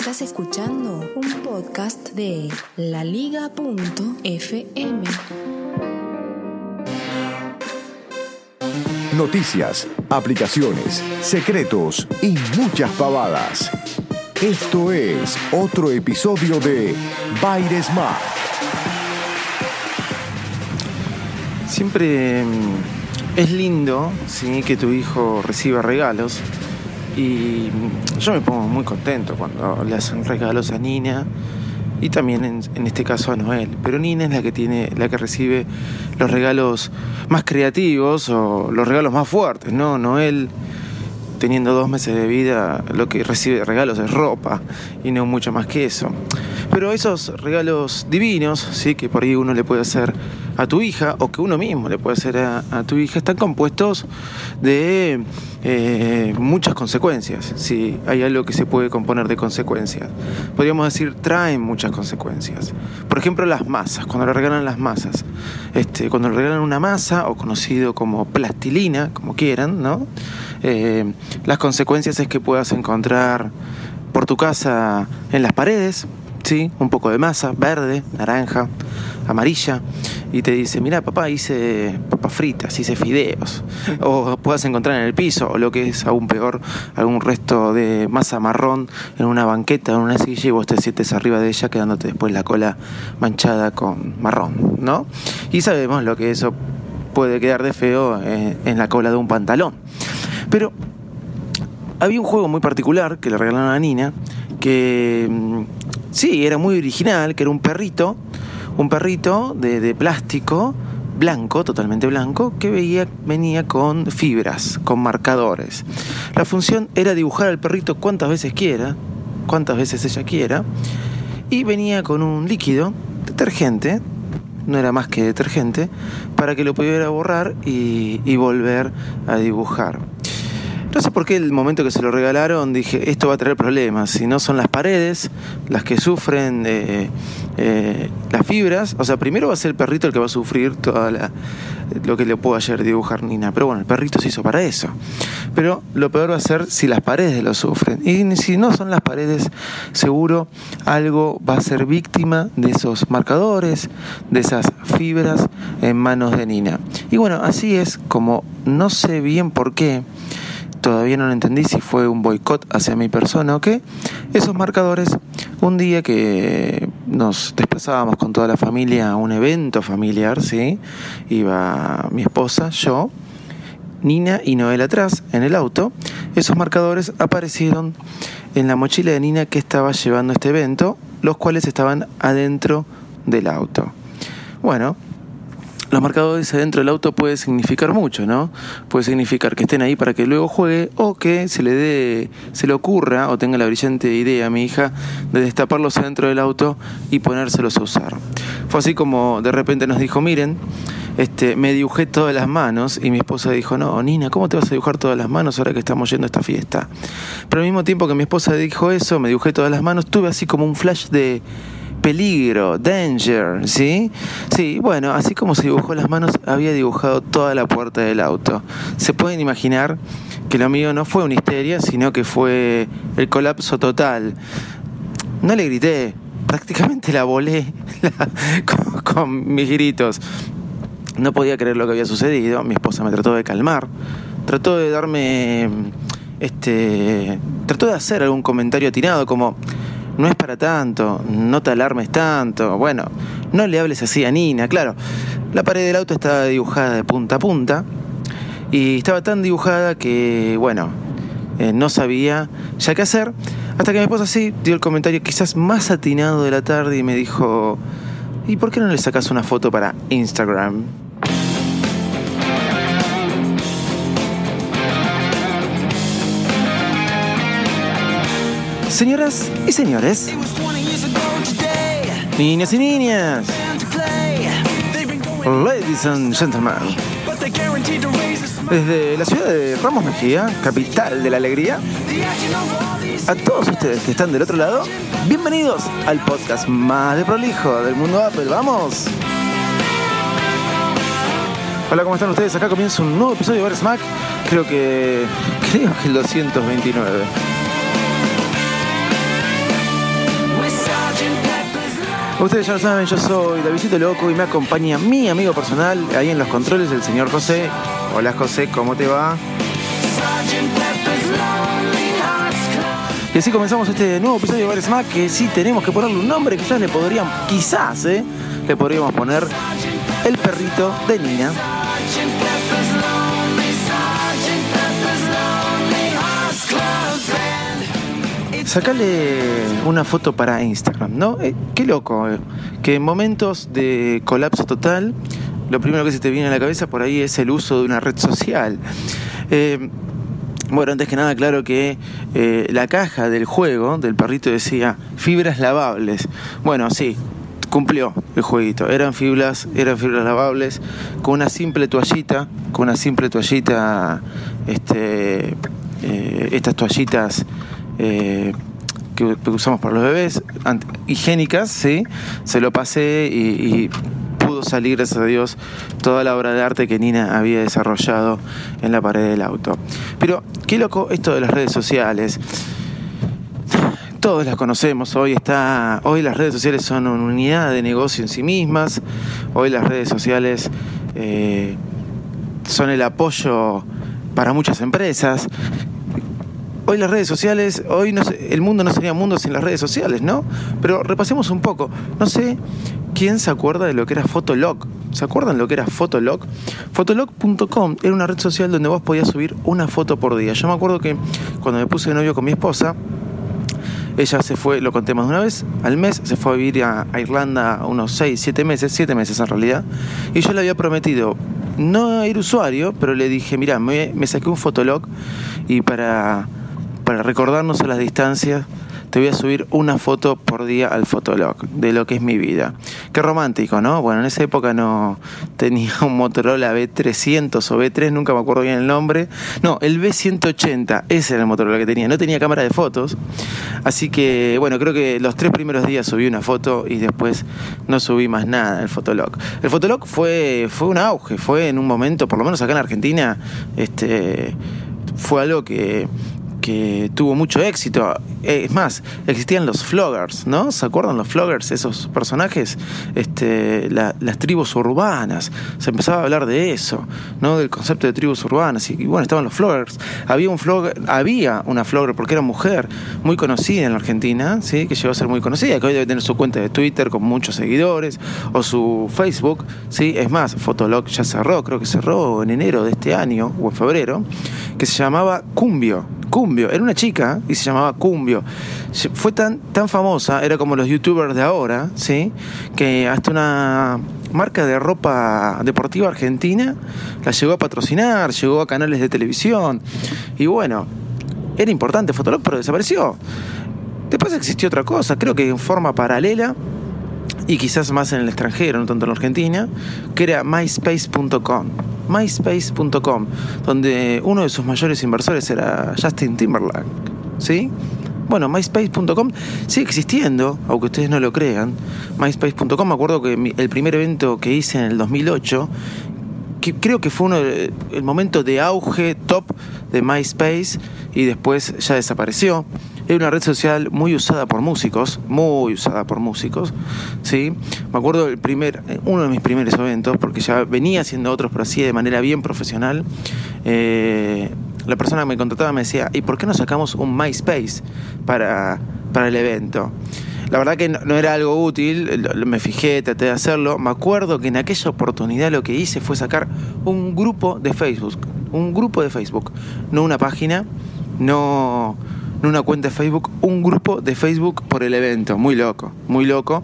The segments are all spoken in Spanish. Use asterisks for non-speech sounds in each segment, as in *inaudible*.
Estás escuchando un podcast de laliga.fm. Noticias, aplicaciones, secretos y muchas pavadas. Esto es otro episodio de Baires Smart. Siempre mm, es lindo ¿sí? que tu hijo reciba regalos y yo me pongo muy contento cuando le hacen regalos a Nina y también en, este caso a Noel. Pero Nina es la que tiene, la que recibe los regalos más creativos o los regalos más fuertes, ¿no? Noel teniendo dos meses de vida, lo que recibe regalos es ropa y no mucho más que eso. Pero esos regalos divinos, sí, que por ahí uno le puede hacer a tu hija o que uno mismo le puede hacer a, tu hija, están compuestos de eh, muchas consecuencias. Sí, hay algo que se puede componer de consecuencias. Podríamos decir, traen muchas consecuencias. Por ejemplo, las masas, cuando le regalan las masas. Este, cuando le regalan una masa, o conocido como plastilina, como quieran, ¿no? Eh, las consecuencias es que puedas encontrar por tu casa en las paredes, ¿sí? Un poco de masa, verde, naranja, amarilla, y te dice, mira papá, hice papas fritas, hice fideos, *laughs* o puedas encontrar en el piso, o lo que es aún peor, algún resto de masa marrón en una banqueta, en una silla, y vos te sientes arriba de ella, quedándote después la cola manchada con marrón, ¿no? Y sabemos lo que eso puede quedar de feo en la cola de un pantalón. Pero había un juego muy particular que le regalaron a Nina, que mm, sí, era muy original, que era un perrito, un perrito de, plástico blanco, totalmente blanco, que veía, venía con fibras, con marcadores. La función era dibujar al perrito cuantas veces quiera, cuantas veces ella quiera, y venía con un líquido, detergente, no era más que detergente, para que lo pudiera borrar y volver a dibujar. No sé por qué el momento que se lo regalaron dije, esto va a traer problemas. Si no son las paredes las que sufren eh, eh, las fibras, o sea, primero va a ser el perrito el que va a sufrir todo lo que le puedo ayer dibujar Nina. Pero bueno, el perrito se hizo para eso. Pero lo peor va a ser si las paredes lo sufren. Y si no son las paredes, seguro algo va a ser víctima de esos marcadores, de esas fibras en manos de Nina. Y bueno, así es como no sé bien por qué todavía no lo entendí si fue un boicot hacia mi persona o qué, esos marcadores, un día que nos desplazábamos con toda la familia a un evento familiar, ¿sí? Iba mi esposa, yo, Nina y Noel atrás, en el auto, esos marcadores aparecieron en la mochila de Nina que estaba llevando este evento, los cuales estaban adentro del auto. Bueno, los marcadores adentro del auto puede significar mucho, ¿no? Puede significar que estén ahí para que luego juegue o que se le dé, se le ocurra o tenga la brillante idea a mi hija de destaparlos adentro del auto y ponérselos a usar. Fue así como de repente nos dijo, miren, este, me dibujé todas las manos y mi esposa dijo, no, Nina, ¿cómo te vas a dibujar todas las manos ahora que estamos yendo a esta fiesta? Pero al mismo tiempo que mi esposa dijo eso, me dibujé todas las manos, tuve así como un flash de peligro, danger, ¿sí? Sí, bueno, así como se dibujó las manos, había dibujado toda la puerta del auto. Se pueden imaginar que lo mío no fue una histeria, sino que fue el colapso total. No le grité, prácticamente la volé *laughs* con, mis gritos. No podía creer lo que había sucedido. Mi esposa me trató de calmar, trató de darme, este, trató de hacer algún comentario atinado como no es para tanto, no te alarmes tanto, bueno, no le hables así a Nina, claro. La pared del auto estaba dibujada de punta a punta y estaba tan dibujada que, bueno, eh, no sabía ya qué hacer, hasta que mi esposa sí dio el comentario quizás más atinado de la tarde y me dijo, ¿y por qué no le sacas una foto para Instagram? Señoras y señores, niñas y niñas, ladies and gentlemen, desde la ciudad de Ramos Mejía, capital de la alegría, a todos ustedes que están del otro lado, bienvenidos al podcast más de prolijo del mundo Apple. ¡Vamos! Hola, ¿cómo están ustedes? Acá comienza un nuevo episodio de Bar Smack. Creo que. Creo que el 229. Ustedes ya lo saben, yo soy Davidito Loco y me acompaña mi amigo personal ahí en los controles, el señor José. Hola José, ¿cómo te va? Y así comenzamos este nuevo episodio de Bar Smack que sí tenemos que ponerle un nombre, quizás le podríamos, quizás, ¿eh? Le podríamos poner el perrito de Nina. Sacale una foto para Instagram, ¿no? Eh, qué loco, eh, que en momentos de colapso total, lo primero que se te viene a la cabeza por ahí es el uso de una red social. Eh, bueno, antes que nada, claro que la caja del juego, del perrito, decía fibras lavables. Bueno, sí, cumplió el jueguito. Eran fibras, eran fibras lavables con una simple toallita, con una simple toallita, este, estas toallitas eh, que, usamos para los bebés, higiénicas, se lo pasé y, pudo salir, gracias a Dios, toda la obra de arte que Nina había desarrollado en la pared del auto. Pero qué loco esto de las redes sociales. Todos las conocemos, hoy está, hoy las redes sociales son una unidad de negocio en sí mismas, hoy las redes sociales eh, son el apoyo para muchas empresas hoy las redes sociales, hoy no el mundo no sería mundo sin las redes sociales, ¿no? Pero repasemos un poco. No sé quién se acuerda de lo que era Fotolog. ¿Se acuerdan lo que era Fotolog? Fotolog.com era una red social donde vos podías subir una foto por día. Yo me acuerdo que cuando me puse de novio con mi esposa, ella se fue, lo conté más de una vez, al mes se fue a vivir a, Irlanda unos 6, 7 meses, 7 meses en realidad, y yo le había prometido no ir usuario, pero le dije, mira, me, me saqué un fotolog y para para recordarnos a las distancias, te voy a subir una foto por día al Fotolog de lo que es mi vida. Qué romántico, ¿no? Bueno, en esa época no tenía un Motorola B300 o B3, nunca me acuerdo bien el nombre. No, el B180, ese era el Motorola que tenía. No tenía cámara de fotos. Así que, bueno, creo que los tres primeros días subí una foto y después no subí más nada el Fotolog. El Fotolog fue, fue un auge, fue en un momento, por lo menos acá en Argentina, este, fue algo que que tuvo mucho éxito. Eh, es más, existían los floggers, ¿no? ¿Se acuerdan los floggers, esos personajes? Este, las tribus urbanas. Se empezaba a hablar de eso, ¿no? Del concepto de tribus urbanas. Y, bueno, estaban los floggers. Había un flogger, había una flogger porque era mujer muy conocida en la Argentina, ¿sí? Que llegó a ser muy conocida, que hoy debe tener su cuenta de Twitter con muchos seguidores, o su Facebook, ¿sí? Es más, Fotolog ya cerró, creo que cerró en enero de este año, o en febrero, que se llamaba Cumbio. Cumbio, era una chica y se llamaba Cumbio. Fue tan, tan famosa, era como los youtubers de ahora, ¿sí? Que hasta una marca de ropa deportiva argentina la llegó a patrocinar, llegó a canales de televisión. Y bueno, era importante Fotolog, pero desapareció. Después existió otra cosa, creo que en forma paralela y quizás más en el extranjero, no tanto en la Argentina, que era myspace.com. myspace.com, donde uno de sus mayores inversores era Justin Timberlake, ¿sí? Bueno, myspace.com sigue existiendo, aunque ustedes no lo crean. myspace.com, me acuerdo que el primer evento que hice en el 2008 que creo que fue uno el momento de auge top de MySpace y después ya desapareció. Era una red social muy usada por músicos, muy usada por músicos, ¿sí? Me acuerdo el primer, uno de mis primeros eventos, porque ya venía haciendo otros, pero así de manera bien profesional. Eh, la persona que me contrataba me decía, ¿y por qué no sacamos un MySpace para, para el evento? La verdad que no, era algo útil, me fijé, traté de hacerlo. Me acuerdo que en aquella oportunidad lo que hice fue sacar un grupo de Facebook, un grupo de Facebook, no una página, no en una cuenta de Facebook, un grupo de Facebook por el evento. Muy loco, muy loco.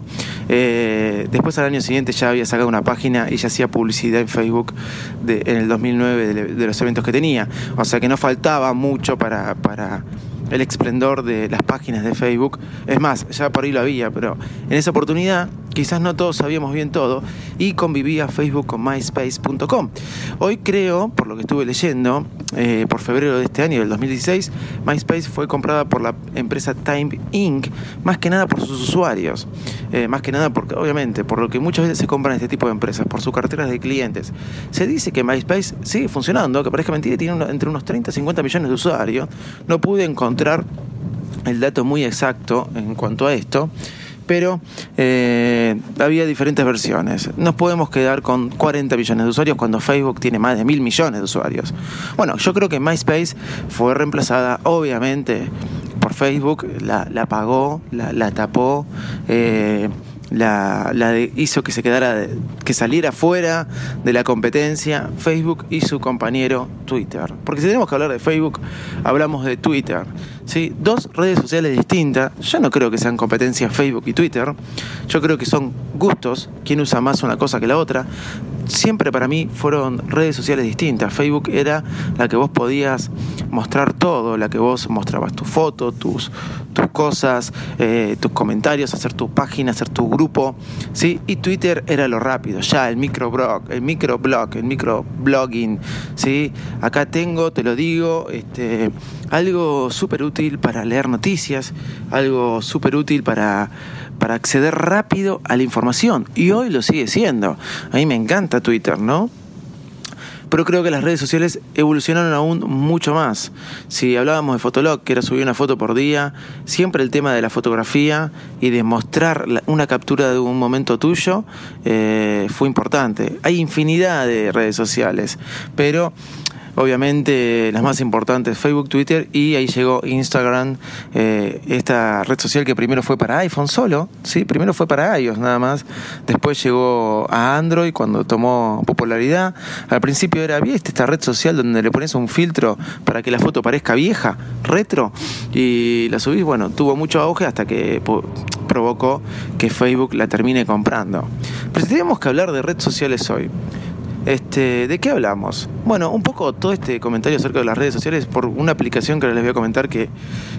Eh, después al año siguiente ya había sacado una página y ya hacía publicidad en Facebook en el 2009 de, los eventos que tenía. O sea que no faltaba mucho para, para, el esplendor de las páginas de Facebook. Es más, ya por ahí lo había, pero en esa oportunidad quizás no todos sabíamos bien todo y convivía Facebook con myspace.com. Hoy creo, por lo que estuve leyendo, eh, por febrero de este año, del 2016, MySpace fue comprada por la empresa Time Inc., más que nada por sus usuarios, eh, más que nada porque, obviamente, por lo que muchas veces se compran este tipo de empresas, por sus carteras de clientes. Se dice que MySpace sigue funcionando, que parezca mentira, tiene entre unos 30 y 50 millones de usuarios. No pude encontrar el dato muy exacto en cuanto a esto pero eh, había diferentes versiones. Nos podemos quedar con 40 millones de usuarios cuando Facebook tiene más de mil millones de usuarios. Bueno, yo creo que MySpace fue reemplazada, obviamente, por Facebook, la, la pagó, la, la tapó. Eh, la, la hizo que se quedara, que saliera fuera de la competencia Facebook y su compañero Twitter. Porque si tenemos que hablar de Facebook, hablamos de Twitter. ¿sí? Dos redes sociales distintas. Yo no creo que sean competencias Facebook y Twitter. Yo creo que son gustos, quién usa más una cosa que la otra siempre para mí fueron redes sociales distintas. Facebook era la que vos podías mostrar todo, la que vos mostrabas tu foto, tus, tus cosas, eh, tus comentarios, hacer tu página, hacer tu grupo, ¿sí? Y Twitter era lo rápido, ya el microblog, el microblog, el microblogging, ¿sí? Acá tengo, te lo digo, este, algo súper útil para leer noticias, algo súper útil para para acceder rápido a la información. Y hoy lo sigue siendo. A mí me encanta Twitter, ¿no? Pero creo que las redes sociales evolucionaron aún mucho más. Si hablábamos de Fotolog, que era subir una foto por día, siempre el tema de la fotografía y de mostrar una captura de un momento tuyo eh, fue importante. Hay infinidad de redes sociales, pero obviamente las más importantes, Facebook, Twitter y ahí llegó Instagram, eh, esta red social que primero fue para iPhone solo, ¿sí? primero fue para iOS nada más, después llegó a Android cuando tomó popularidad, al principio era, ¿viste esta red social donde le pones un filtro para que la foto parezca vieja, retro? Y la subís, bueno, tuvo mucho auge hasta que provocó que Facebook la termine comprando. Pero si tenemos que hablar de redes sociales hoy, este, ¿De qué hablamos? Bueno, un poco todo este comentario acerca de las redes sociales por una aplicación que les voy a comentar que,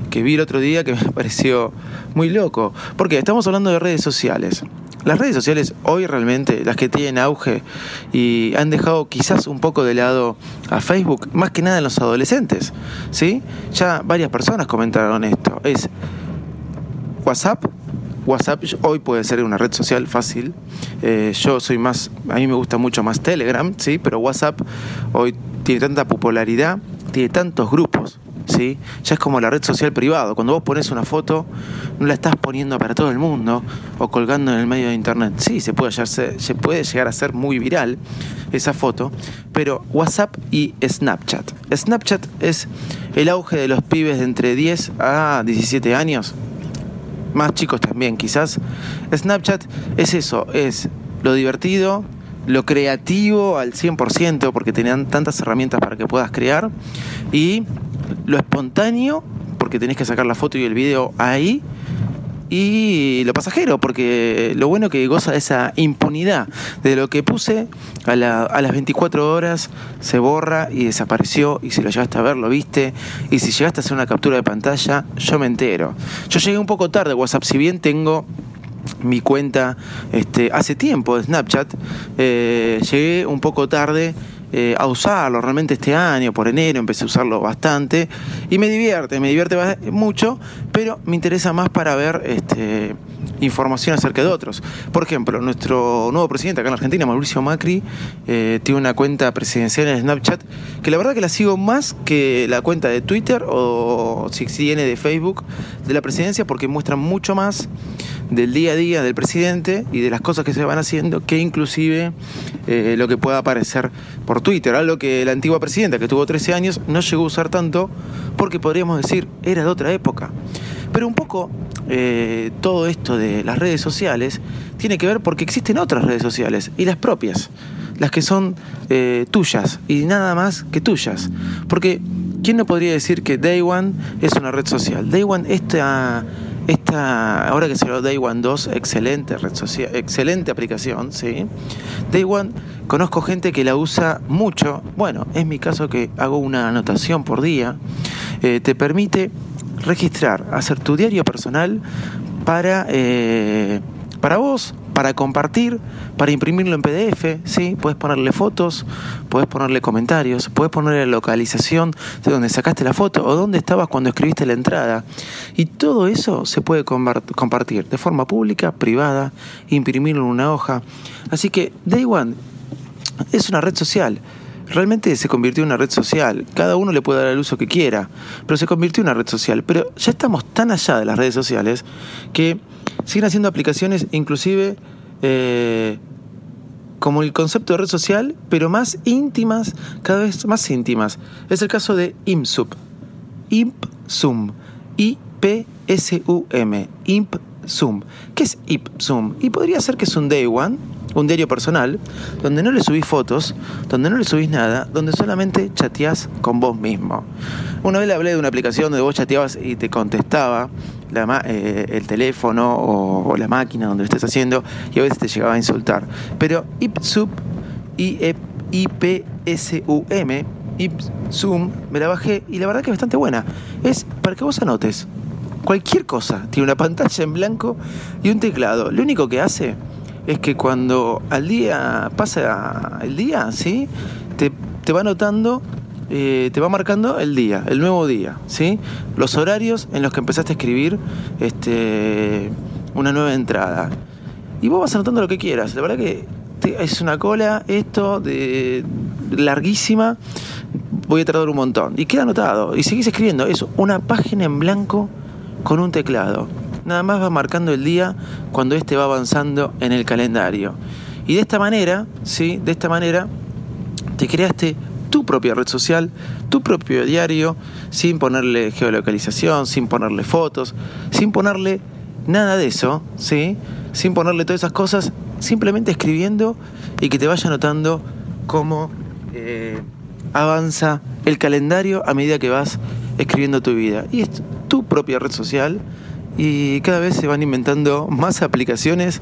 que vi el otro día que *laughs* me pareció muy loco. Porque estamos hablando de redes sociales. Las redes sociales hoy realmente, las que tienen auge y han dejado quizás un poco de lado a Facebook, más que nada en los adolescentes, ¿sí? Ya varias personas comentaron esto. Es WhatsApp, WhatsApp hoy puede ser una red social fácil. Eh, yo soy más, a mí me gusta mucho más Telegram, sí, pero WhatsApp hoy tiene tanta popularidad, tiene tantos grupos, ¿sí? Ya es como la red social privada. Cuando vos pones una foto, no la estás poniendo para todo el mundo o colgando en el medio de internet. Sí, se puede, se puede llegar a ser muy viral esa foto, pero WhatsApp y Snapchat. Snapchat es el auge de los pibes de entre 10 a 17 años, más chicos también quizás, Snapchat es eso, es lo divertido, lo creativo al 100% porque tenían tantas herramientas para que puedas crear y lo espontáneo porque tenés que sacar la foto y el video ahí y lo pasajero, porque lo bueno que goza de esa impunidad de lo que puse a, las 24 horas se borra y desapareció y si lo llegaste a ver lo viste y si llegaste a hacer una captura de pantalla yo me entero. Yo llegué un poco tarde a WhatsApp, si bien tengo mi cuenta este, hace tiempo de Snapchat, eh, llegué un poco tarde eh, a usarlo realmente este año, por enero, empecé a usarlo bastante. Y me divierte, me divierte mucho, pero me interesa más para ver este, información acerca de otros. Por ejemplo, nuestro nuevo presidente acá en Argentina, Mauricio Macri, eh, tiene una cuenta presidencial en Snapchat que la verdad que la sigo más que la cuenta de Twitter o si viene de Facebook de la presidencia porque muestra mucho más del día a día del presidente y de las cosas que se van haciendo que inclusive eh, lo que pueda aparecer por Twitter, algo que la antigua presidenta que tuvo 13 años no llegó a usar tanto porque podríamos decir era de otra época. Pero un poco eh, todo esto de las redes sociales tiene que ver porque existen otras redes sociales y las propias, las que son eh, tuyas y nada más que tuyas. Porque, ¿quién no podría decir que Day One es una red social? Day One, esta esta, ahora que se lo Day One 2, excelente red social, excelente aplicación, ¿sí? Day One, conozco gente que la usa mucho. Bueno, es mi caso que hago una anotación por día. Eh, te permite registrar, hacer tu diario personal para, eh, para vos, para compartir, para imprimirlo en PDF, ¿sí? Puedes ponerle fotos, puedes ponerle comentarios, puedes ponerle la localización de donde sacaste la foto o dónde estabas cuando escribiste la entrada. Y todo eso se puede compartir de forma pública, privada, imprimirlo en una hoja. Así que Day One es una red social realmente se convirtió en una red social. Cada uno le puede dar el uso que quiera, pero se convirtió en una red social. Pero ya estamos tan allá de las redes sociales que siguen haciendo aplicaciones inclusive eh, como el concepto de red social, pero más íntimas, cada vez más íntimas. Es el caso de IMSUM. IPSUM. I-P-S-U-M. IPSUM. ¿Qué es IPSUM? Y podría ser que es un day one un diario personal, donde no le subís fotos, donde no le subís nada, donde solamente chateás con vos mismo. Una vez le hablé de una aplicación donde vos chateabas y te contestaba eh, el teléfono o, la máquina donde lo estés haciendo y a veces te llegaba a insultar. Pero IPSUM, I-P-S-U-M, IPSUM, me la bajé y la verdad que es bastante buena. Es para que vos anotes cualquier cosa. Tiene una pantalla en blanco y un teclado. Lo único que hace es que cuando al día pasa el día, ¿sí? Te, te va notando, eh, te va marcando el día, el nuevo día, ¿sí? Los horarios en los que empezaste a escribir este, una nueva entrada. Y vos vas anotando lo que quieras. La verdad que es una cola esto de larguísima. Voy a tardar un montón. Y queda anotado. Y seguís escribiendo. eso una página en blanco con un teclado nada más va marcando el día cuando éste va avanzando en el calendario. Y de esta manera, ¿sí? De esta manera te creaste tu propia red social, tu propio diario, sin ponerle geolocalización, sin ponerle fotos, sin ponerle nada de eso, ¿sí? Sin ponerle todas esas cosas, simplemente escribiendo y que te vaya notando cómo eh, avanza el calendario a medida que vas escribiendo tu vida. Y es tu propia red social y cada vez se van inventando más aplicaciones.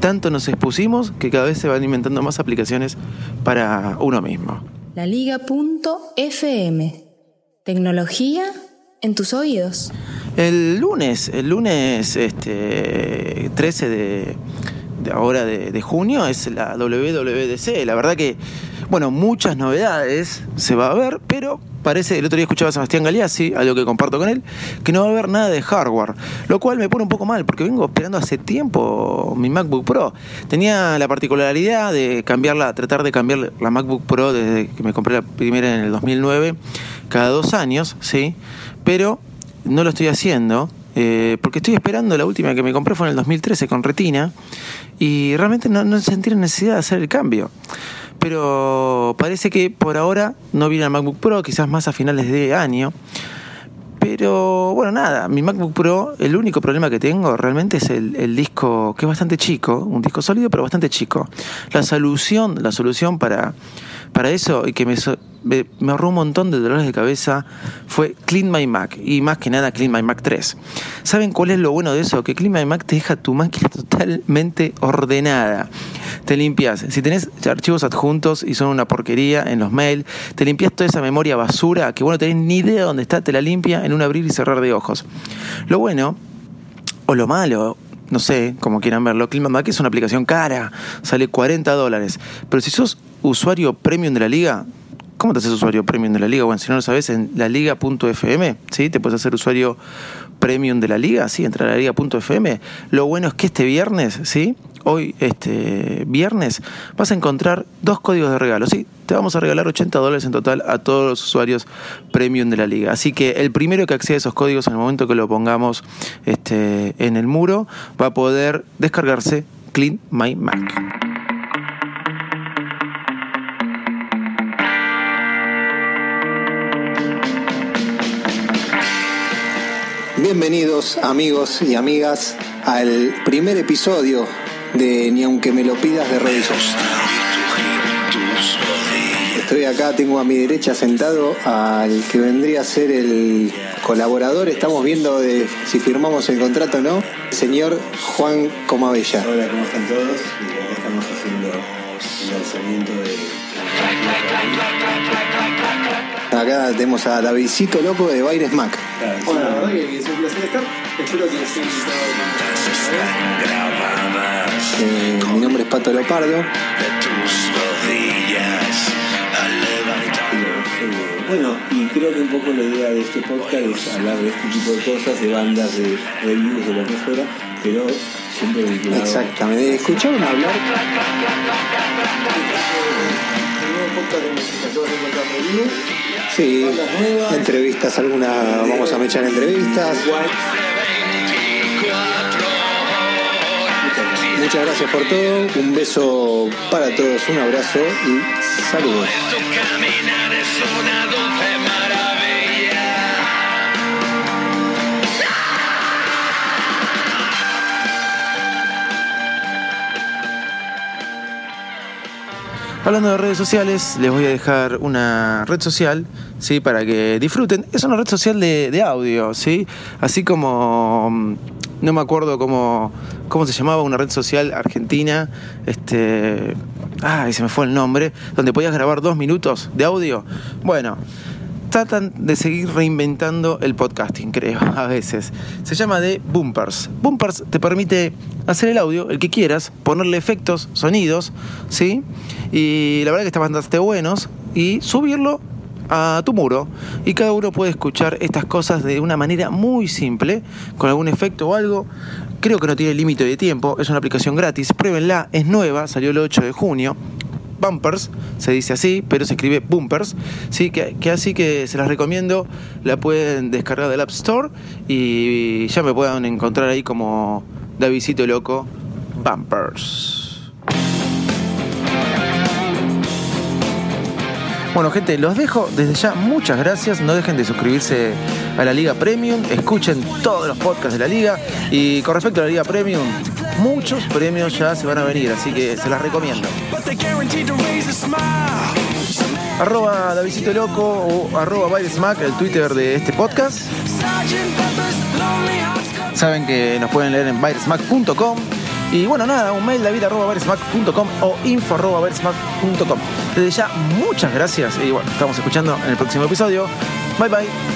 Tanto nos expusimos que cada vez se van inventando más aplicaciones para uno mismo. La Liga.fm. Tecnología en tus oídos. El lunes, el lunes este, 13 de, ahora de, junio es la WWDC. La verdad que, bueno, muchas novedades se va a ver, pero parece, el otro día escuchaba a Sebastián Galeazzi, algo que comparto con él, que no va a haber nada de hardware, lo cual me pone un poco mal, porque vengo esperando hace tiempo mi MacBook Pro. Tenía la particularidad de cambiarla, tratar de cambiar la MacBook Pro desde que me compré la primera en el 2009, cada dos años, ¿sí? Pero no lo estoy haciendo. Eh, porque estoy esperando la última que me compré fue en el 2013 con Retina y realmente no, no sentí la necesidad de hacer el cambio pero parece que por ahora no viene el MacBook Pro, quizás más a finales de año. Pero bueno, nada, mi MacBook Pro, el único problema que tengo realmente es el, disco, que es bastante chico, un disco sólido, pero bastante chico. La solución, la solución para, para eso y que me, me, ahorró un montón de dolores de cabeza fue Clean My Mac y más que nada Clean My Mac 3. ¿Saben cuál es lo bueno de eso? Que Clean My Mac te deja tu máquina *laughs* totalmente ordenada. Te limpias. Si tenés archivos adjuntos y son una porquería en los mails, te limpias toda esa memoria basura que bueno, tenés ni idea dónde está, te la limpia en un abrir y cerrar de ojos. Lo bueno, o lo malo, no sé, como quieran verlo, Clean My Mac es una aplicación cara, sale 40 dólares. Pero si sos usuario premium de la liga, ¿Cómo te haces usuario premium de la liga? Bueno, si no lo sabes, en laliga.fm, ¿sí? Te puedes hacer usuario premium de la liga, ¿sí? Entra a la liga.fm. Lo bueno es que este viernes, ¿sí? Hoy, este viernes, vas a encontrar dos códigos de regalo, ¿sí? Te vamos a regalar 80 dólares en total a todos los usuarios premium de la liga. Así que el primero que acceda a esos códigos en el momento que lo pongamos este, en el muro va a poder descargarse Clean My Mac. Bienvenidos amigos y amigas al primer episodio de Ni aunque me lo pidas de Revisos. Estoy acá, tengo a mi derecha sentado al que vendría a ser el colaborador. Estamos viendo de si firmamos el contrato o no. Señor Juan Comabella. Hola, ¿cómo están todos? Estamos haciendo el lanzamiento de Acá tenemos a Davidcito Loco de Baires Mac. Bueno, la verdad que es un placer estar. Espero que estén Eh, mi nombre es Pato Leopardo. Bueno, y creo que un poco la idea de este podcast es hablar de este tipo de cosas, de bandas, de reviews, de lo que fuera, pero siempre vinculado. Exactamente. ¿Escucharon hablar? Sí, entrevistas, algunas vamos a echar entrevistas. Muchas gracias por todo, un beso para todos, un abrazo y saludos. Hablando de redes sociales, les voy a dejar una red social, ¿sí? Para que disfruten. Es una red social de, de audio, ¿sí? Así como... No me acuerdo cómo, cómo se llamaba una red social argentina. Este... Ay, se me fue el nombre. Donde podías grabar dos minutos de audio. Bueno, tratan de seguir reinventando el podcasting, creo, *laughs* a veces. Se llama de Bumpers. Bumpers te permite hacer el audio, el que quieras, ponerle efectos, sonidos, ¿sí? Y la verdad que están bastante buenos. Y subirlo a tu muro. Y cada uno puede escuchar estas cosas de una manera muy simple, con algún efecto o algo. Creo que no tiene límite de tiempo, es una aplicación gratis. Pruébenla, es nueva, salió el 8 de junio. Bumpers, se dice así, pero se escribe Bumpers, sí, que, que así que se las recomiendo, la pueden descargar del App Store y ya me puedan encontrar ahí como Davidcito Loco, Bumpers. Bueno, gente, los dejo desde ya. Muchas gracias. No dejen de suscribirse a la Liga Premium. Escuchen todos los podcasts de la Liga. Y con respecto a la Liga Premium, muchos premios ya se van a venir, así que se las recomiendo. Arroba Davidcito Loco o arroba el Twitter de este podcast. Saben que nos pueden leer en bailesmack.com. Y bueno, nada, un mail david.bailesmack.com o info.bailesmack.com. Desde ya, muchas gracias y bueno, estamos escuchando en el próximo episodio. Bye bye.